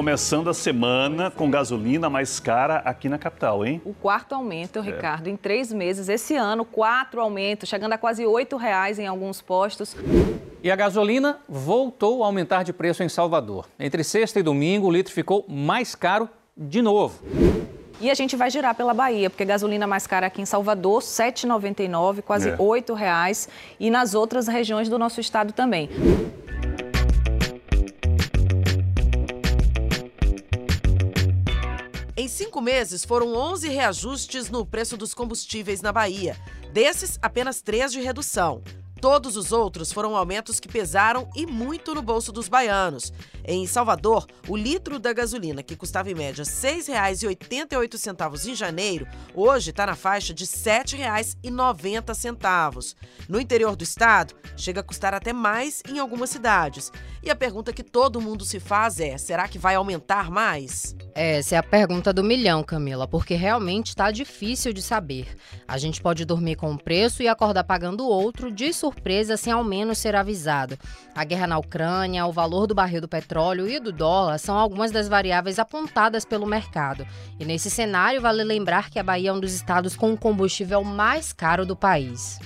começando a semana com gasolina mais cara aqui na capital, hein? O quarto aumento, é. Ricardo, em três meses. Esse ano, quatro aumentos, chegando a quase oito reais em alguns postos. E a gasolina voltou a aumentar de preço em Salvador. Entre sexta e domingo, o litro ficou mais caro de novo. E a gente vai girar pela Bahia, porque gasolina mais cara aqui em Salvador, R$ 7,99, quase R$ é. 8 reais, e nas outras regiões do nosso estado também. Cinco meses, foram 11 reajustes no preço dos combustíveis na Bahia. Desses, apenas três de redução. Todos os outros foram aumentos que pesaram e muito no bolso dos baianos. Em Salvador, o litro da gasolina, que custava em média R$ 6,88 em janeiro, hoje está na faixa de R$ 7,90. No interior do estado, chega a custar até mais em algumas cidades. E a pergunta que todo mundo se faz é: será que vai aumentar mais? Essa é a pergunta do milhão, Camila, porque realmente está difícil de saber. A gente pode dormir com um preço e acordar pagando outro de sem ao menos ser avisado. A guerra na Ucrânia, o valor do barril do petróleo e do dólar são algumas das variáveis apontadas pelo mercado. E nesse cenário, vale lembrar que a Bahia é um dos estados com o combustível mais caro do país.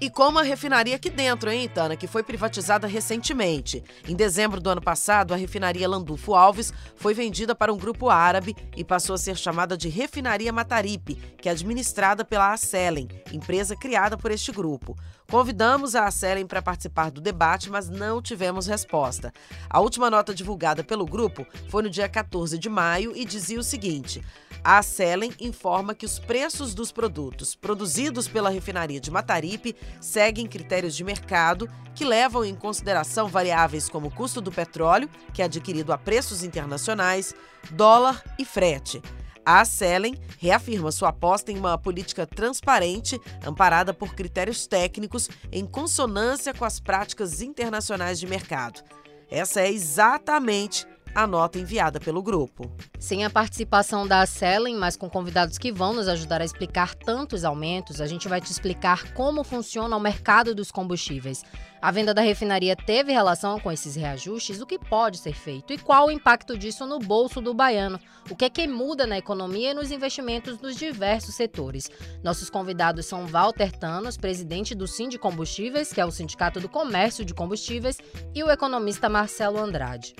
E como a refinaria aqui dentro, hein, Itana, que foi privatizada recentemente. Em dezembro do ano passado, a refinaria Landulfo Alves foi vendida para um grupo árabe e passou a ser chamada de Refinaria Mataripe, que é administrada pela Acelen, empresa criada por este grupo. Convidamos a Acelen para participar do debate, mas não tivemos resposta. A última nota divulgada pelo grupo foi no dia 14 de maio e dizia o seguinte: a Selen informa que os preços dos produtos produzidos pela refinaria de Mataripe seguem critérios de mercado que levam em consideração variáveis como o custo do petróleo, que é adquirido a preços internacionais, dólar e frete. A Selen reafirma sua aposta em uma política transparente, amparada por critérios técnicos, em consonância com as práticas internacionais de mercado. Essa é exatamente a nota enviada pelo grupo. Sem a participação da Selen, mas com convidados que vão nos ajudar a explicar tantos aumentos, a gente vai te explicar como funciona o mercado dos combustíveis. A venda da refinaria teve relação com esses reajustes? O que pode ser feito? E qual o impacto disso no bolso do baiano? O que é que muda na economia e nos investimentos nos diversos setores? Nossos convidados são Walter Tanos, presidente do Sim de Combustíveis, que é o Sindicato do Comércio de Combustíveis, e o economista Marcelo Andrade.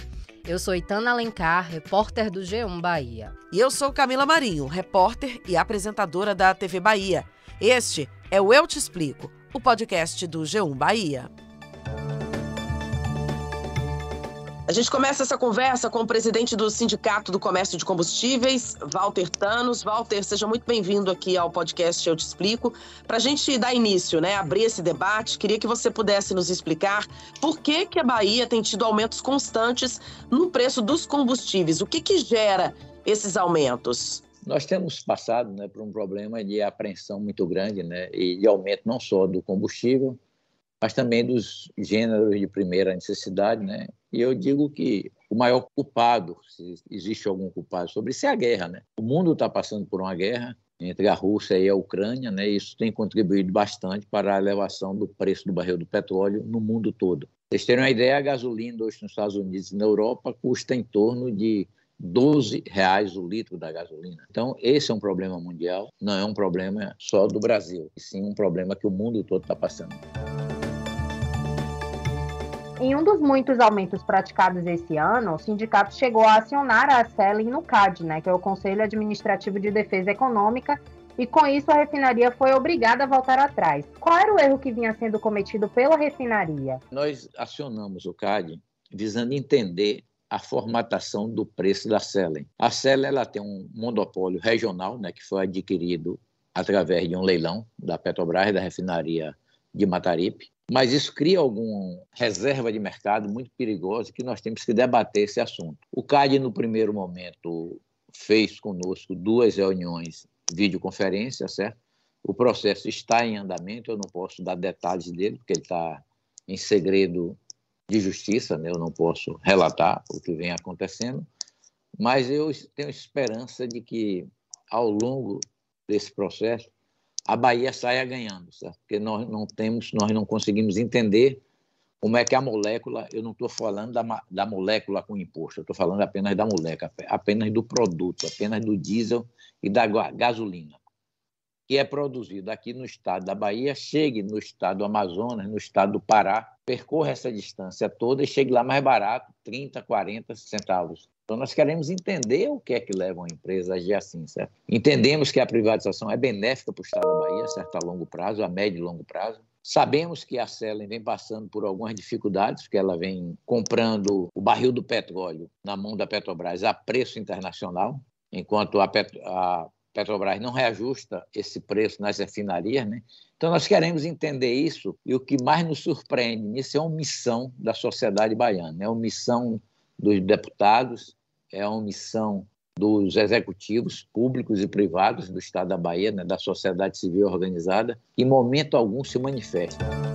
Eu sou Itana Alencar, repórter do G1 Bahia. E eu sou Camila Marinho, repórter e apresentadora da TV Bahia. Este é o Eu Te Explico, o podcast do G1 Bahia. A gente começa essa conversa com o presidente do Sindicato do Comércio de Combustíveis, Walter Tanos. Walter, seja muito bem-vindo aqui ao podcast Eu Te Explico. Para a gente dar início, né, abrir esse debate, queria que você pudesse nos explicar por que, que a Bahia tem tido aumentos constantes no preço dos combustíveis. O que, que gera esses aumentos? Nós temos passado né, por um problema de apreensão muito grande né, e de aumento não só do combustível, mas também dos gêneros de primeira necessidade, né? E eu digo que o maior culpado, se existe algum culpado sobre isso, é a guerra, né? O mundo está passando por uma guerra entre a Rússia e a Ucrânia, né? Isso tem contribuído bastante para a elevação do preço do barril do petróleo no mundo todo. Vocês terem uma ideia, a gasolina hoje nos Estados Unidos e na Europa custa em torno de 12 reais o litro da gasolina. Então, esse é um problema mundial, não é um problema só do Brasil, e sim um problema que o mundo todo está passando. Em um dos muitos aumentos praticados esse ano, o sindicato chegou a acionar a Selen no CAD, né, que é o Conselho Administrativo de Defesa Econômica, e com isso a refinaria foi obrigada a voltar atrás. Qual era o erro que vinha sendo cometido pela refinaria? Nós acionamos o CAD visando entender a formatação do preço da Selen. A Selen ela tem um monopólio regional, né, que foi adquirido através de um leilão da Petrobras da refinaria de Mataripe mas isso cria alguma reserva de mercado muito perigosa que nós temos que debater esse assunto. O CAD, no primeiro momento, fez conosco duas reuniões videoconferência, certo? O processo está em andamento, eu não posso dar detalhes dele, porque ele está em segredo de justiça, né? eu não posso relatar o que vem acontecendo, mas eu tenho esperança de que, ao longo desse processo, a Bahia saia ganhando, certo? porque nós não temos, nós não conseguimos entender como é que a molécula, eu não estou falando da, da molécula com imposto, eu estou falando apenas da molécula, apenas do produto, apenas do diesel e da gasolina, que é produzido aqui no estado da Bahia, chegue no estado do Amazonas, no estado do Pará, percorra essa distância toda e chegue lá mais barato, 30, 40 centavos. Então, nós queremos entender o que é que leva uma empresa a agir assim, certo? Entendemos que a privatização é benéfica para o Estado da Bahia, certo? A longo prazo, a médio e longo prazo. Sabemos que a Selen vem passando por algumas dificuldades, porque ela vem comprando o barril do petróleo na mão da Petrobras a preço internacional, enquanto a, Petro, a Petrobras não reajusta esse preço nas refinarias, né? Então nós queremos entender isso e o que mais nos surpreende nisso é a omissão da sociedade baiana, é a omissão dos deputados, é a omissão dos executivos públicos e privados do Estado da Bahia, né, da sociedade civil organizada, em momento algum se manifesta.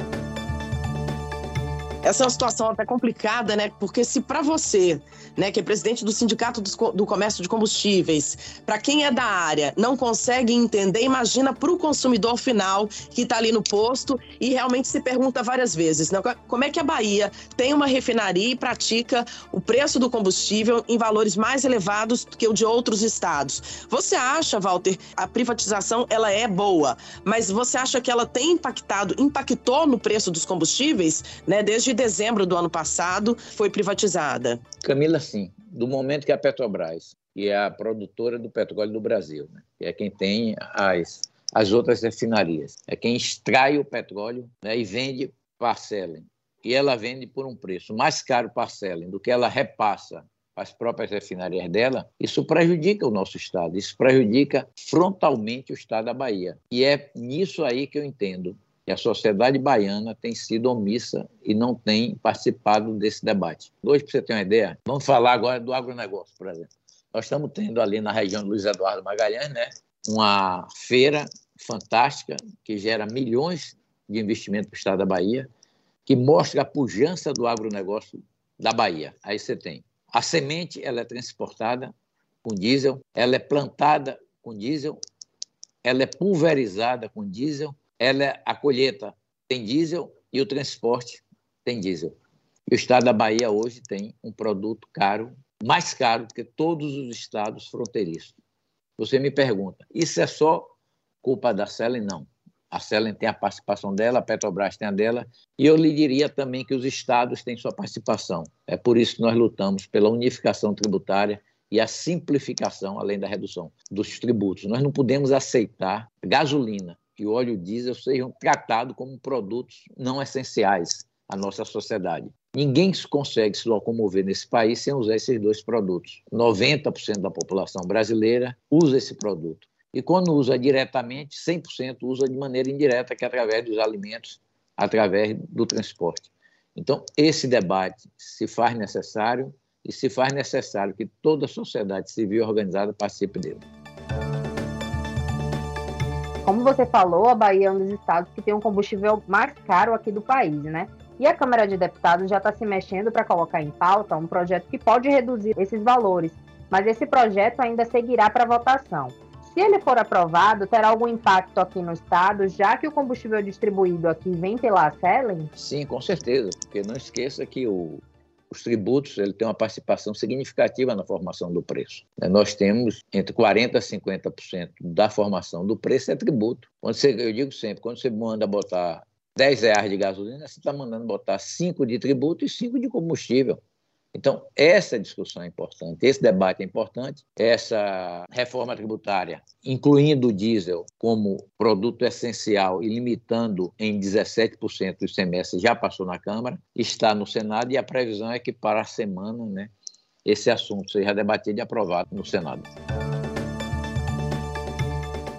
Essa é uma situação até complicada, né? Porque se para você, né, que é presidente do Sindicato do Comércio de Combustíveis, para quem é da área, não consegue entender, imagina para o consumidor final que está ali no posto e realmente se pergunta várias vezes, né? Como é que a Bahia tem uma refinaria e pratica o preço do combustível em valores mais elevados do que o de outros estados? Você acha, Walter, a privatização ela é boa, mas você acha que ela tem impactado, impactou no preço dos combustíveis, né? Desde dezembro do ano passado foi privatizada. Camila, sim. Do momento que a Petrobras, que é a produtora do petróleo do Brasil, né, que é quem tem as, as outras refinarias, é quem extrai o petróleo né, e vende parcelem. E ela vende por um preço mais caro parcelem do que ela repassa as próprias refinarias dela, isso prejudica o nosso Estado, isso prejudica frontalmente o Estado da Bahia. E é nisso aí que eu entendo e a sociedade baiana tem sido omissa e não tem participado desse debate. Hoje, para você ter uma ideia, vamos falar agora do agronegócio, por exemplo. Nós estamos tendo ali na região do Luiz Eduardo Magalhães né, uma feira fantástica que gera milhões de investimento para o estado da Bahia, que mostra a pujança do agronegócio da Bahia. Aí você tem a semente, ela é transportada com diesel, ela é plantada com diesel, ela é pulverizada com diesel, ela, é, a colheita tem diesel e o transporte tem diesel. E o estado da Bahia hoje tem um produto caro, mais caro do que todos os estados fronteiriços. Você me pergunta, isso é só culpa da Selen? Não. A Selen tem a participação dela, a Petrobras tem a dela, e eu lhe diria também que os estados têm sua participação. É por isso que nós lutamos pela unificação tributária e a simplificação, além da redução dos tributos. Nós não podemos aceitar gasolina e o óleo diesel sejam tratados como produtos não essenciais à nossa sociedade. Ninguém consegue se locomover nesse país sem usar esses dois produtos. 90% da população brasileira usa esse produto. E quando usa diretamente, 100% usa de maneira indireta, que é através dos alimentos, através do transporte. Então, esse debate se faz necessário e se faz necessário que toda a sociedade civil organizada participe dele. Você falou, a Bahia é um dos estados que tem um combustível mais caro aqui do país, né? E a Câmara de Deputados já está se mexendo para colocar em pauta um projeto que pode reduzir esses valores, mas esse projeto ainda seguirá para votação. Se ele for aprovado, terá algum impacto aqui no estado, já que o combustível distribuído aqui vem pela Selen? Sim, com certeza, porque não esqueça que o, os tributos ele tem uma participação significativa na formação do preço. Né? Nós temos entre 40% a 50% da formação do preço é tributo. Quando você, eu digo sempre, quando você manda botar 10 reais de gasolina, você está mandando botar 5 de tributo e 5 de combustível. Então, essa discussão é importante, esse debate é importante, essa reforma tributária, incluindo o diesel como produto essencial e limitando em 17% o ICMS, já passou na Câmara, está no Senado e a previsão é que para a semana né, esse assunto seja debatido e aprovado no Senado.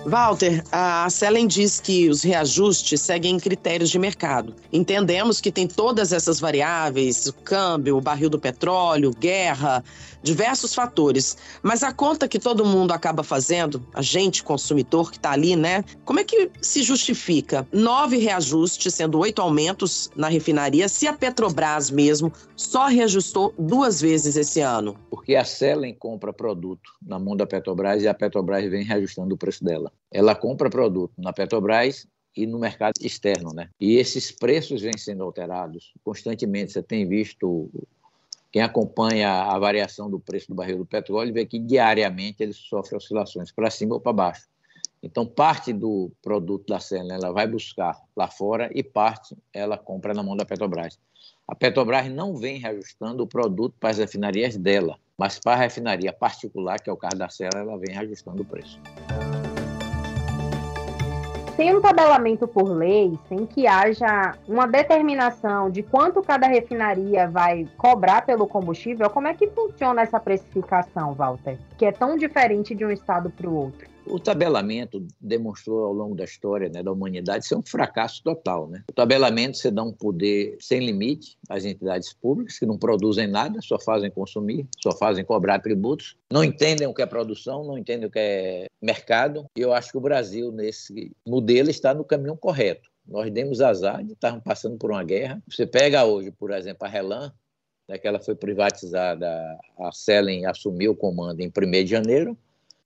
Walter, a Selen diz que os reajustes seguem critérios de mercado. Entendemos que tem todas essas variáveis, o câmbio, o barril do petróleo, guerra, diversos fatores. Mas a conta que todo mundo acaba fazendo, a gente, consumidor que está ali, né? Como é que se justifica nove reajustes, sendo oito aumentos na refinaria, se a Petrobras mesmo só reajustou duas vezes esse ano? Porque a Selen compra produto na mão da Petrobras e a Petrobras vem reajustando o preço dela. Ela compra produto na Petrobras e no mercado externo, né? E esses preços vêm sendo alterados constantemente. Você tem visto quem acompanha a variação do preço do barril do petróleo vê que diariamente ele sofre oscilações para cima ou para baixo. Então, parte do produto da Sela ela vai buscar lá fora e parte ela compra na mão da Petrobras. A Petrobras não vem reajustando o produto para as refinarias dela, mas para a refinaria particular, que é o caso da Sela, ela vem reajustando o preço. Sem um tabelamento por lei, sem que haja uma determinação de quanto cada refinaria vai cobrar pelo combustível, como é que funciona essa precificação, Walter? Que é tão diferente de um estado para o outro. O tabelamento demonstrou ao longo da história né, da humanidade ser um fracasso total. Né? O tabelamento você dá um poder sem limite às entidades públicas que não produzem nada, só fazem consumir, só fazem cobrar tributos, não entendem o que é produção, não entendem o que é mercado. E eu acho que o Brasil, nesse modelo, está no caminho correto. Nós demos azar de estarmos passando por uma guerra. Você pega hoje, por exemplo, a Relan, né, que foi privatizada, a Selen assumiu o comando em 1 de janeiro,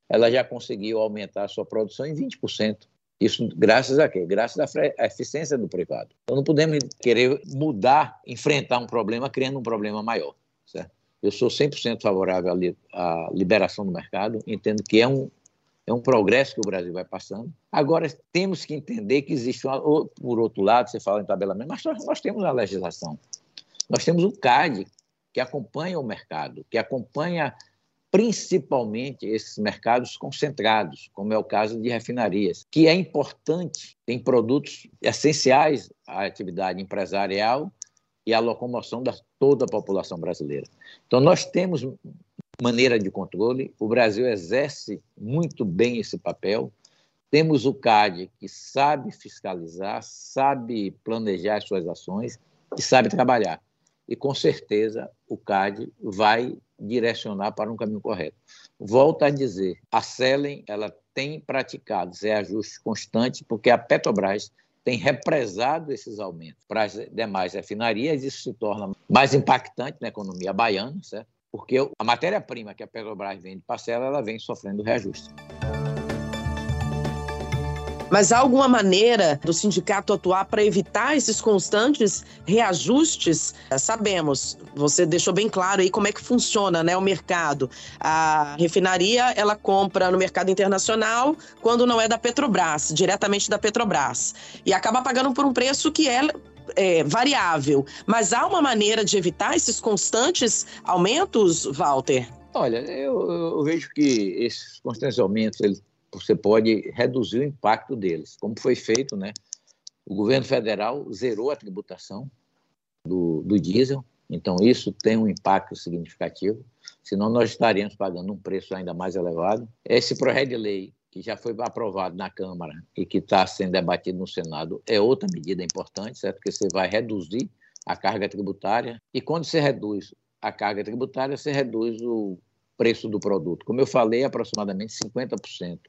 ela já conseguiu aumentar a sua produção em 20%. Isso graças a quê? Graças à eficiência do privado. Então não podemos querer mudar, enfrentar um problema criando um problema maior. Certo? Eu sou 100% favorável à liberação do mercado, entendo que é um, é um progresso que o Brasil vai passando. Agora, temos que entender que existe, uma, por outro lado, você fala em tabelamento, mas nós, nós temos a legislação. Nós temos o CAD, que acompanha o mercado, que acompanha principalmente esses mercados concentrados, como é o caso de refinarias, que é importante, tem produtos essenciais à atividade empresarial e à locomoção da toda a população brasileira. Então, nós temos maneira de controle, o Brasil exerce muito bem esse papel. Temos o CAD, que sabe fiscalizar, sabe planejar suas ações e sabe trabalhar. E, com certeza, o CAD vai direcionar para um caminho correto. Volto a dizer, a Selen ela tem praticado reajustes constantes porque a Petrobras tem represado esses aumentos para as demais refinarias, isso se torna mais impactante na economia baiana, certo? porque a matéria-prima que a Petrobras vende parcela, ela vem sofrendo reajuste. Mas há alguma maneira do sindicato atuar para evitar esses constantes reajustes? Sabemos, você deixou bem claro aí como é que funciona né, o mercado. A refinaria ela compra no mercado internacional quando não é da Petrobras, diretamente da Petrobras. E acaba pagando por um preço que é é, variável, mas há uma maneira de evitar esses constantes aumentos, Walter? Olha, eu, eu vejo que esses constantes aumentos eles você pode reduzir o impacto deles, como foi feito, né? O governo federal zerou a tributação do, do diesel, então isso tem um impacto significativo, senão nós estaríamos pagando um preço ainda mais elevado. Esse projeto de lei que já foi aprovado na Câmara e que está sendo debatido no Senado é outra medida importante, certo? Porque você vai reduzir a carga tributária e quando você reduz a carga tributária, você reduz o preço do produto. Como eu falei, aproximadamente 50%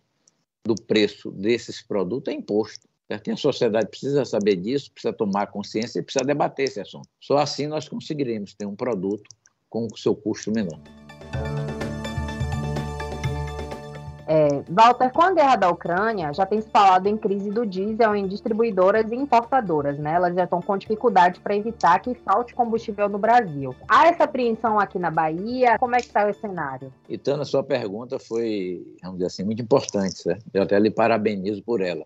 do preço desses produtos é imposto. Certo? E a sociedade precisa saber disso, precisa tomar consciência e precisa debater esse assunto. Só assim nós conseguiremos ter um produto com o seu custo menor. É, Walter, com a guerra da Ucrânia, já tem se falado em crise do diesel em distribuidoras e importadoras, né? Elas já estão com dificuldade para evitar que falte combustível no Brasil. Há essa apreensão aqui na Bahia? Como é que está o cenário? Então, a sua pergunta foi, vamos dizer assim, muito importante, certo? Eu até lhe parabenizo por ela.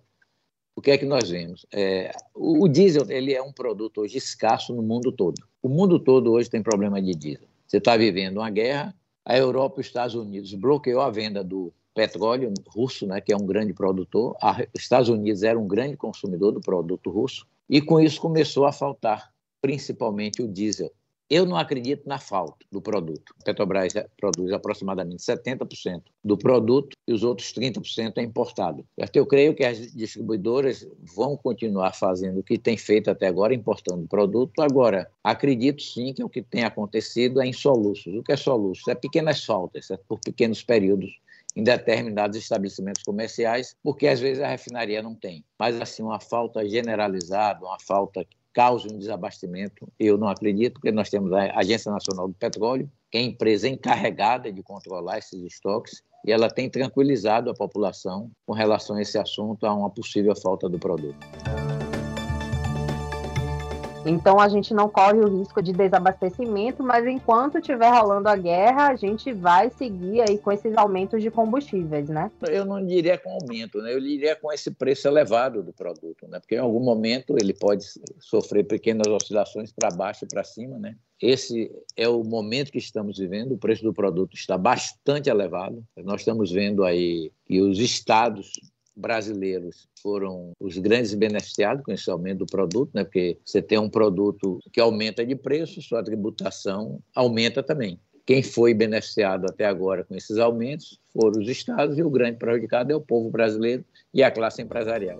O que é que nós vemos? É, o, o diesel ele é um produto hoje escasso no mundo todo. O mundo todo hoje tem problema de diesel. Você está vivendo uma guerra, a Europa e os Estados Unidos bloqueou a venda do petróleo russo, né, que é um grande produtor. Os Estados Unidos era um grande consumidor do produto russo e com isso começou a faltar principalmente o diesel. Eu não acredito na falta do produto. Petrobras produz aproximadamente 70% do produto e os outros 30% é importado. Eu creio que as distribuidoras vão continuar fazendo o que tem feito até agora, importando produto. Agora, acredito sim que o que tem acontecido é em soluços. O que é soluço? É pequenas faltas, é por pequenos períodos em determinados estabelecimentos comerciais, porque às vezes a refinaria não tem. Mas, assim, uma falta generalizada, uma falta que cause um desabastecimento, eu não acredito, porque nós temos a Agência Nacional do Petróleo, que é a empresa encarregada de controlar esses estoques, e ela tem tranquilizado a população com relação a esse assunto, a uma possível falta do produto. Então a gente não corre o risco de desabastecimento, mas enquanto estiver rolando a guerra, a gente vai seguir aí com esses aumentos de combustíveis, né? Eu não diria com aumento, né? Eu diria com esse preço elevado do produto, né? Porque em algum momento ele pode sofrer pequenas oscilações para baixo e para cima, né? Esse é o momento que estamos vivendo, o preço do produto está bastante elevado. Nós estamos vendo aí que os estados brasileiros foram os grandes beneficiados com esse aumento do produto, né? porque você tem um produto que aumenta de preço, sua tributação aumenta também. Quem foi beneficiado até agora com esses aumentos foram os estados e o grande prejudicado é o povo brasileiro e a classe empresarial.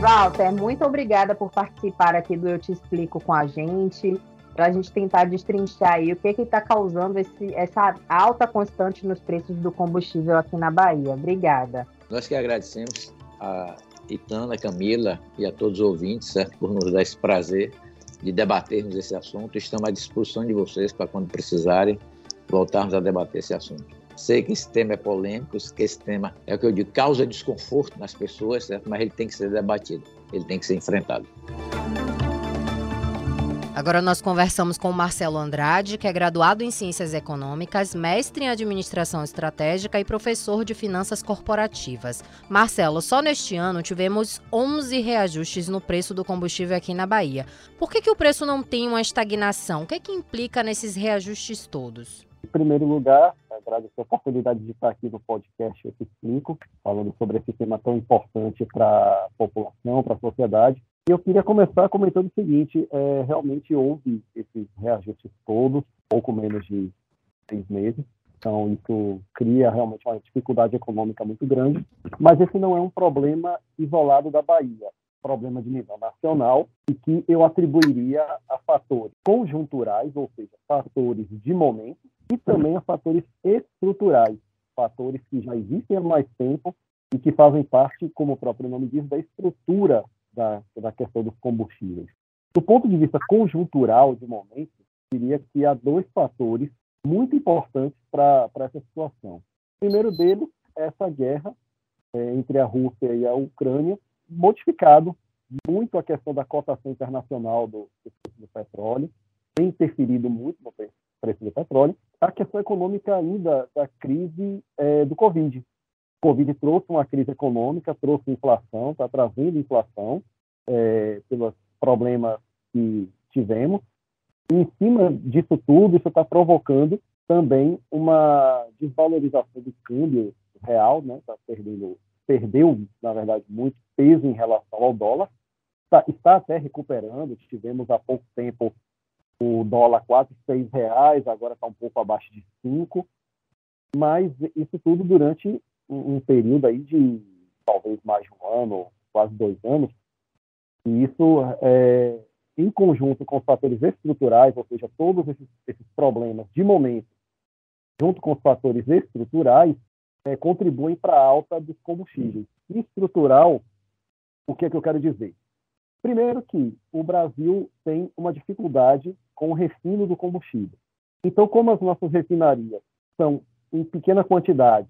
Walter, muito obrigada por participar aqui do Eu Te Explico com a gente para a gente tentar destrinchar aí o que que está causando esse, essa alta constante nos preços do combustível aqui na Bahia. Obrigada. Nós que agradecemos a Itana, Camila e a todos os ouvintes certo, por nos dar esse prazer de debatermos esse assunto. Estamos à disposição de vocês para quando precisarem voltarmos a debater esse assunto. Sei que esse tema é polêmico, que esse tema é o que eu digo, causa desconforto nas pessoas, certo? mas ele tem que ser debatido, ele tem que ser enfrentado. Agora nós conversamos com Marcelo Andrade, que é graduado em Ciências Econômicas, mestre em Administração Estratégica e professor de Finanças Corporativas. Marcelo, só neste ano tivemos 11 reajustes no preço do combustível aqui na Bahia. Por que, que o preço não tem uma estagnação? O que, é que implica nesses reajustes todos? Em primeiro lugar, agradeço a oportunidade de estar aqui no podcast Eu Explico, falando sobre esse tema tão importante para a população, para a sociedade. Eu queria começar comentando o seguinte: é, realmente houve esses reajustes todos, pouco menos de seis meses. Então, isso cria realmente uma dificuldade econômica muito grande. Mas esse não é um problema isolado da Bahia, problema de nível nacional e que eu atribuiria a fatores conjunturais, ou seja, fatores de momento, e também a fatores estruturais, fatores que já existem há mais tempo e que fazem parte, como o próprio nome diz, da estrutura da, da questão dos combustíveis. Do ponto de vista conjuntural, de momento, diria que há dois fatores muito importantes para essa situação. O primeiro deles é essa guerra é, entre a Rússia e a Ucrânia, modificado muito a questão da cotação internacional do, do petróleo, tem interferido muito no preço do petróleo. A questão econômica ainda da crise é, do Covid, Covid trouxe uma crise econômica, trouxe inflação, está trazendo inflação é, pelos problemas que tivemos. E, em cima disso tudo, isso está provocando também uma desvalorização do câmbio real, né? Tá perdendo, perdeu, na verdade, muito peso em relação ao dólar. Está, está até recuperando. Tivemos há pouco tempo o dólar quase seis reais, agora está um pouco abaixo de cinco. Mas isso tudo durante um, período aí de talvez mais de um ano, quase dois anos, e isso, é, em conjunto com os fatores estruturais, ou seja, todos esses, esses problemas de momento, junto com os fatores estruturais, é, contribuem para a alta dos combustíveis. Estrutural, o que é que eu quero dizer? Primeiro que o Brasil tem uma dificuldade com o refino do combustível. Então, como as nossas refinarias são em pequena quantidade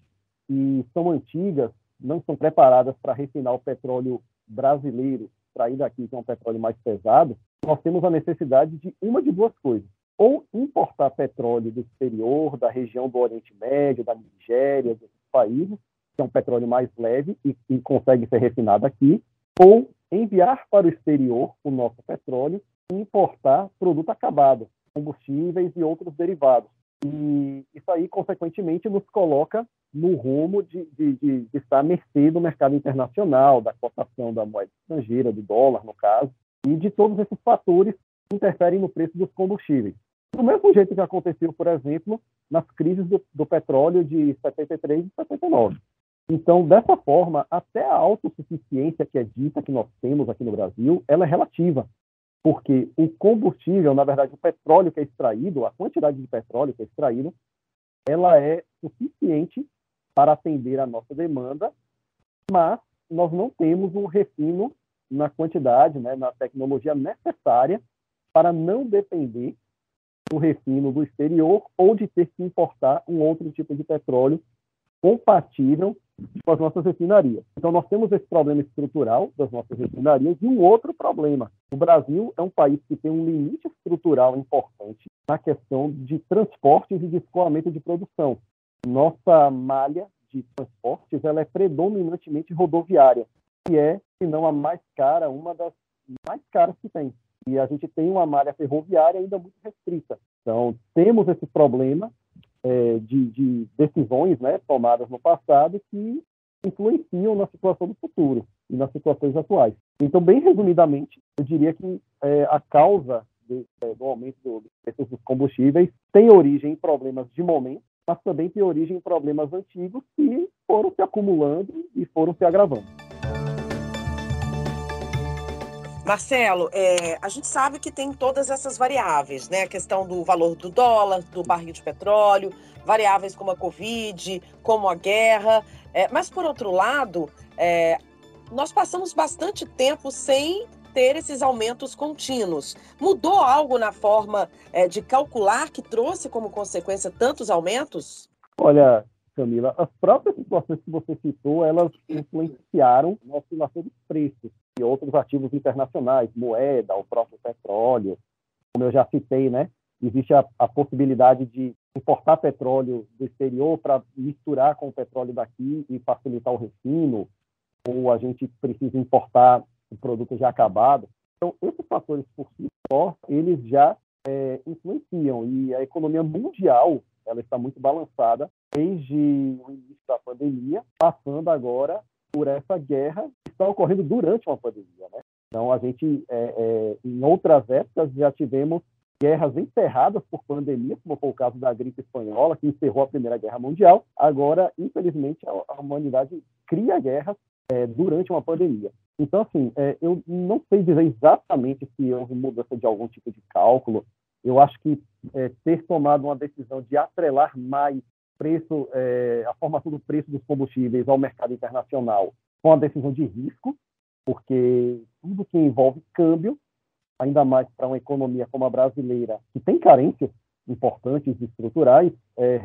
e são antigas, não são preparadas para refinar o petróleo brasileiro, extraído aqui, que é um petróleo mais pesado, nós temos a necessidade de uma de duas coisas. Ou importar petróleo do exterior, da região do Oriente Médio, da Nigéria, desses países, que é um petróleo mais leve e, e consegue ser refinado aqui, ou enviar para o exterior o nosso petróleo e importar produto acabado, combustíveis e outros derivados. E isso aí, consequentemente, nos coloca no rumo de, de, de, de, estar à mercê do mercado internacional, da cotação da moeda estrangeira, do dólar, no caso, e de todos esses fatores que interferem no preço dos combustíveis. Do mesmo jeito que aconteceu, por exemplo, nas crises do, do petróleo de 73 e 79. Então, dessa forma, até a autossuficiência que é dita que nós temos aqui no Brasil, ela é relativa porque o combustível, na verdade, o petróleo que é extraído, a quantidade de petróleo que é extraído, ela é suficiente para atender a nossa demanda, mas nós não temos um refino na quantidade, né, na tecnologia necessária para não depender o refino do exterior ou de ter que importar um outro tipo de petróleo compatível com as nossas refinarias. Então, nós temos esse problema estrutural das nossas refinarias e um outro problema. O Brasil é um país que tem um limite estrutural importante na questão de transportes e de escoamento de produção. Nossa malha de transportes ela é predominantemente rodoviária, que é, se não a mais cara, uma das mais caras que tem. E a gente tem uma malha ferroviária ainda muito restrita. Então, temos esse problema é, de, de, decisões né, tomadas no passado que influenciam na situação do futuro e nas situações atuais. Então, bem resumidamente, eu diria que é, a causa de, é, do aumento do, dos preços dos combustíveis tem origem em problemas de momento, mas também tem origem em problemas antigos que foram se acumulando e foram se agravando. Marcelo, é, a gente sabe que tem todas essas variáveis, né? A questão do valor do dólar, do barril de petróleo, variáveis como a Covid, como a guerra. É, mas, por outro lado, é, nós passamos bastante tempo sem ter esses aumentos contínuos. Mudou algo na forma é, de calcular que trouxe como consequência tantos aumentos? Olha, Camila, as próprias situações que você citou, elas influenciaram na oscilação dos preços e outros ativos internacionais, moeda, o próprio petróleo. Como eu já citei, né? Existe a, a possibilidade de importar petróleo do exterior para misturar com o petróleo daqui e facilitar o refino, ou a gente precisa importar o produto já acabado. Então, esses fatores por si só, eles já é, influenciam e a economia mundial ela está muito balançada desde o início da pandemia, passando agora por essa guerra que está ocorrendo durante uma pandemia. Né? Então, a gente, é, é, em outras épocas, já tivemos guerras encerradas por pandemia, como foi o caso da gripe espanhola, que encerrou a Primeira Guerra Mundial. Agora, infelizmente, a, humanidade cria guerras é, durante uma pandemia. Então, assim, é, eu não sei dizer exatamente se houve mudança de algum tipo de cálculo. Eu acho que é, ter tomado uma decisão de atrelar mais preço, é, a formação do preço dos combustíveis ao mercado internacional com a decisão de risco, porque tudo que envolve câmbio, ainda mais para uma economia como a brasileira, que tem carências importantes estruturais, é,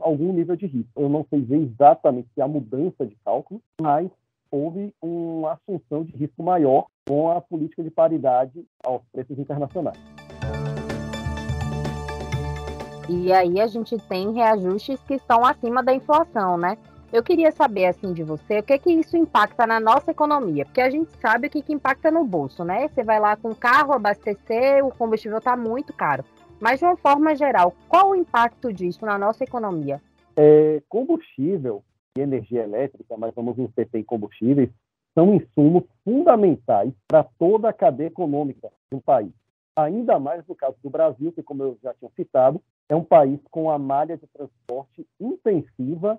algum nível de risco. Eu não sei exatamente se há mudança de cálculo, mas houve uma assunção de risco maior com a política de paridade aos preços internacionais. E aí a gente tem reajustes que estão acima da inflação, né? Eu queria saber assim de você, o que que isso impacta na nossa economia? Porque a gente sabe o que, que impacta no bolso, né? Você vai lá com o carro abastecer, o combustível está muito caro. Mas de uma forma geral, qual o impacto disso na nossa economia? É, combustível e energia elétrica, mas vamos nos em combustíveis, são insumos fundamentais para toda a cadeia econômica um país. Ainda mais no caso do Brasil, que, como eu já tinha citado, é um país com a malha de transporte intensiva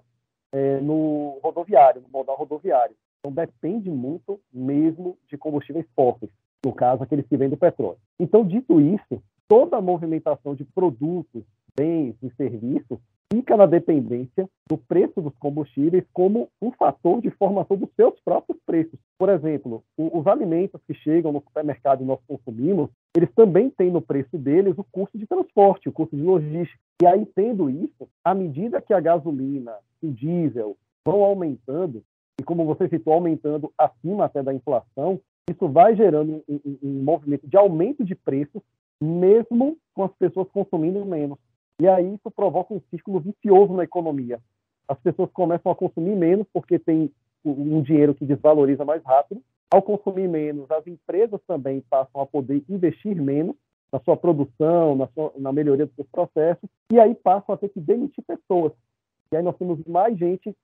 é, no rodoviário, no modal rodoviário. Então, depende muito mesmo de combustíveis fósseis, no caso, aqueles que vêm do petróleo. Então, dito isso, toda a movimentação de produtos, bens e serviços fica na dependência do preço dos combustíveis como um fator de formação dos seus próprios preços. Por exemplo, os alimentos que chegam no supermercado e nós consumimos, eles também têm no preço deles o custo de transporte, o custo de logística. E aí, tendo isso, à medida que a gasolina, o diesel vão aumentando, e como você citou, aumentando acima até da inflação, isso vai gerando um, um, um movimento de aumento de preços, mesmo com as pessoas consumindo menos. E aí isso provoca um círculo vicioso na economia. As pessoas começam a consumir menos porque tem um dinheiro que desvaloriza mais rápido, ao consumir menos, as empresas também passam a poder investir menos na sua produção, na, sua, na melhoria dos seus processos, e aí passam a ter que demitir pessoas. E aí nós temos mais gente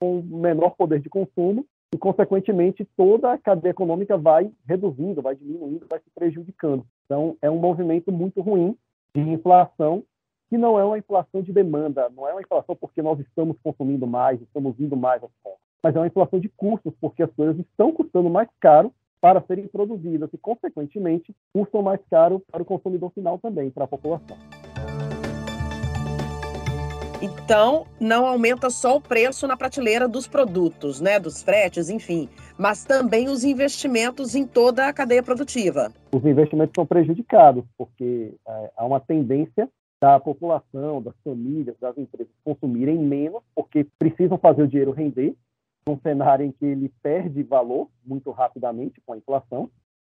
com menor poder de consumo e, consequentemente, toda a cadeia econômica vai reduzindo, vai diminuindo, vai se prejudicando. Então, é um movimento muito ruim de inflação, que não é uma inflação de demanda, não é uma inflação porque nós estamos consumindo mais, estamos indo mais às contas mas é uma inflação de custos, porque as coisas estão custando mais caro para serem produzidas e, consequentemente, custam mais caro para o consumidor final também, para a população. Então, não aumenta só o preço na prateleira dos produtos, né, dos fretes, enfim, mas também os investimentos em toda a cadeia produtiva. Os investimentos são prejudicados, porque é, há uma tendência da população, das famílias, das empresas consumirem menos, porque precisam fazer o dinheiro render, num cenário em que ele perde valor muito rapidamente com a inflação.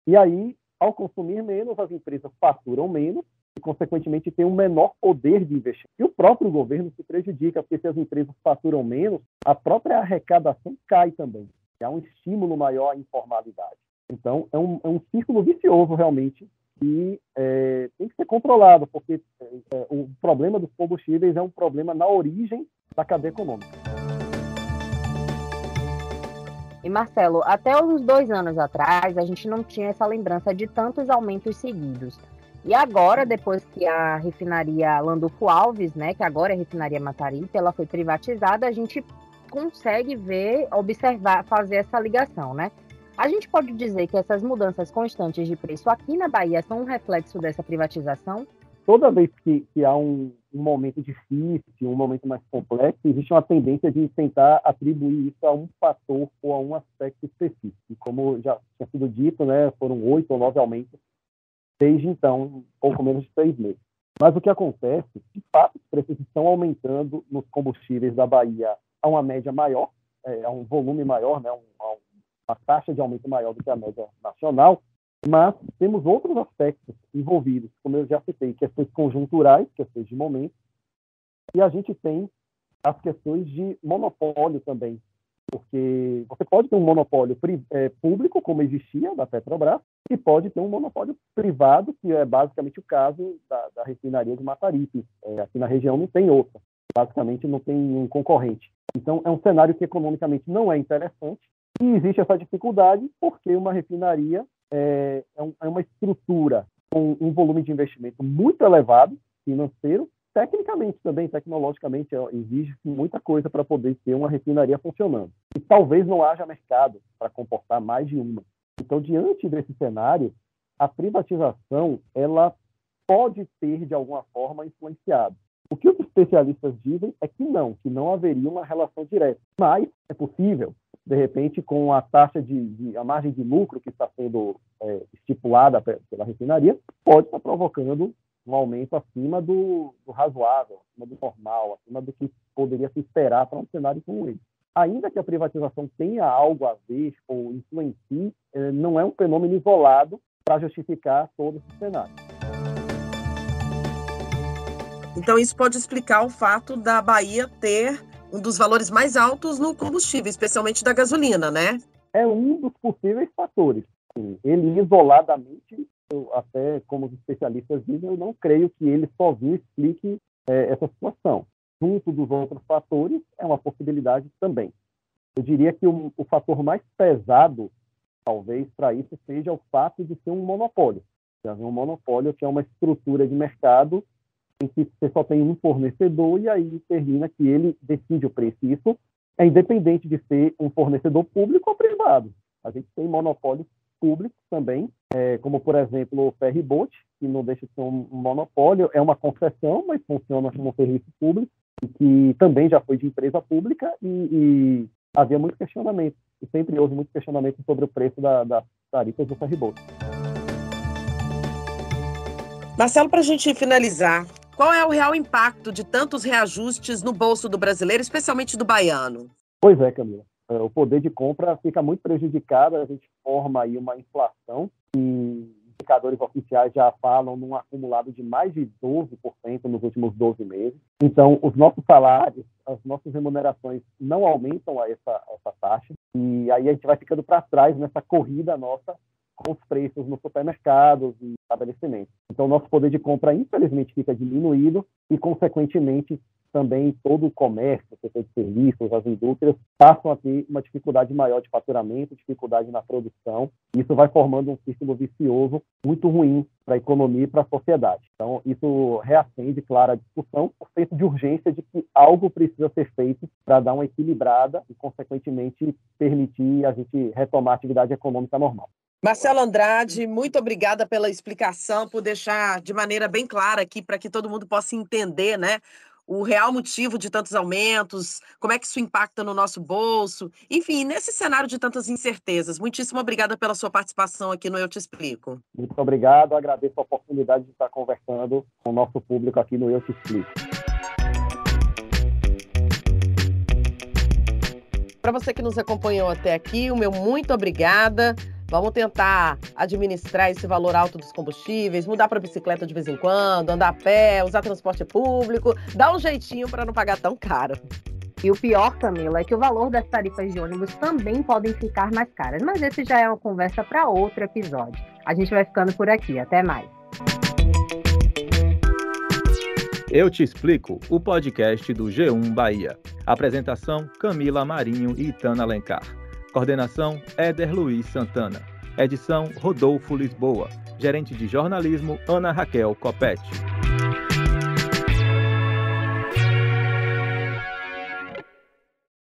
E aí, ao consumir menos, as empresas faturam menos e, consequentemente, tem um menor poder de investimento. E o próprio governo se prejudica, porque se as empresas faturam menos, a própria arrecadação cai também. Há um estímulo maior à informalidade. Então, é um, é um círculo vicioso, realmente, que é, tem que ser controlado, porque é, é, o problema dos combustíveis é um problema na origem da cadeia econômica. E Marcelo, até uns dois anos atrás, a gente não tinha essa lembrança de tantos aumentos seguidos. E agora, depois que a refinaria Landulfo Alves, né, que agora é refinaria Mataripe, ela foi privatizada, a gente consegue ver, observar, fazer essa ligação, né? A gente pode dizer que essas mudanças constantes de preço aqui na Bahia são um reflexo dessa privatização? Toda vez que, que há um, um, momento difícil, um momento mais complexo, existe uma tendência de tentar atribuir isso a um fator ou a um aspecto específico. E como já tinha sido dito, né, foram oito ou nove aumentos desde então, pouco menos de três meses. Mas o que acontece, de fato, os preços estão aumentando nos combustíveis da Bahia a uma média maior, é, a um volume maior, né, um, uma taxa de aumento maior do que a média nacional, mas temos outros aspectos envolvidos, como eu já citei, questões conjunturais, questões de momento, e a gente tem as questões de monopólio também, porque você pode ter um monopólio é, público, como existia da Petrobras, e pode ter um monopólio privado, que é basicamente o caso da, da refinaria de Mataripe. É, aqui na região não tem outra, basicamente não tem um concorrente. Então, é um cenário que economicamente não é interessante, e existe essa dificuldade porque uma refinaria é, é, é uma estrutura com um volume de investimento muito elevado, financeiro, tecnicamente também, tecnologicamente, exige muita coisa para poder ter uma refinaria funcionando. E talvez não haja mercado para comportar mais de uma. Então, diante desse cenário, a privatização ela pode ter, de alguma forma, influenciado. O que os especialistas dizem é que não, que não haveria uma relação direta. Mas é possível, de repente, com a taxa de, de a margem de lucro que está sendo é, estipulada pela refinaria, pode estar provocando um aumento acima do, do razoável, acima do normal, acima do que poderia se esperar para um cenário como esse. Ainda que a privatização tenha algo a ver ou influencie, é, não é um fenômeno isolado para justificar todo esse cenário. Então, isso pode explicar o fato da Bahia ter um dos valores mais altos no combustível, especialmente da gasolina, né? É um dos possíveis fatores. Ele isoladamente, eu, até como os especialistas dizem, eu não creio que ele sozinho explique é, essa situação. Junto dos outros fatores, é uma possibilidade também. Eu diria que o, o fator mais pesado, talvez, para isso seja o fato de ser um monopólio. Um monopólio que é uma estrutura de mercado em que você só tem um fornecedor e aí termina que ele decide o preço. Isso é independente de ser um fornecedor público ou privado. A gente tem monopólios públicos também, é, como por exemplo o ferryboat, que não deixa de ser um monopólio, é uma concessão, mas funciona como um serviço público, e que também já foi de empresa pública e, e havia muito questionamento, e sempre houve muito questionamento sobre o preço da, das tarifas do ferryboat. Marcelo, para a gente finalizar, qual é o real impacto de tantos reajustes no bolso do brasileiro, especialmente do baiano? Pois é, Camila. É, o poder de compra fica muito prejudicado, a gente forma aí uma inflação e indicadores oficiais já falam num acumulado de mais de 12% nos últimos 12 meses. Então, os nossos salários, as nossas remunerações não aumentam a essa, essa taxa e aí a gente vai ficando para trás nessa corrida nossa com os preços nos supermercados e estabelecimentos. Então, nosso poder de compra, infelizmente, fica diminuído e, consequentemente, também todo o comércio, setor de serviços, as indústrias, passam a ter uma dificuldade maior de faturamento, dificuldade na produção. Isso vai formando um círculo vicioso muito ruim para a economia e para a sociedade. Então, isso reacende, claro, a discussão, o senso de urgência de que algo precisa ser feito para dar uma equilibrada e, consequentemente, permitir a gente retomar a atividade econômica normal. Marcelo Andrade, muito obrigada pela explicação, por deixar de maneira bem clara aqui para que todo mundo possa entender, né, o real motivo de tantos aumentos, como é que isso impacta no nosso bolso. Enfim, nesse cenário de tantas incertezas. Muitíssimo obrigada pela sua participação aqui no Eu Te Explico. Muito obrigado, agradeço a oportunidade de estar conversando com o nosso público aqui no Eu Te Explico. Para você que nos acompanhou até aqui, o meu muito obrigada. Vamos tentar administrar esse valor alto dos combustíveis, mudar para bicicleta de vez em quando, andar a pé, usar transporte público, dar um jeitinho para não pagar tão caro. E o pior, Camila, é que o valor das tarifas de ônibus também podem ficar mais caras, mas esse já é uma conversa para outro episódio. A gente vai ficando por aqui, até mais. Eu te explico o podcast do G1 Bahia. Apresentação: Camila Marinho e Itana Alencar. Coordenação: Éder Luiz Santana. Edição: Rodolfo Lisboa. Gerente de jornalismo: Ana Raquel Copete.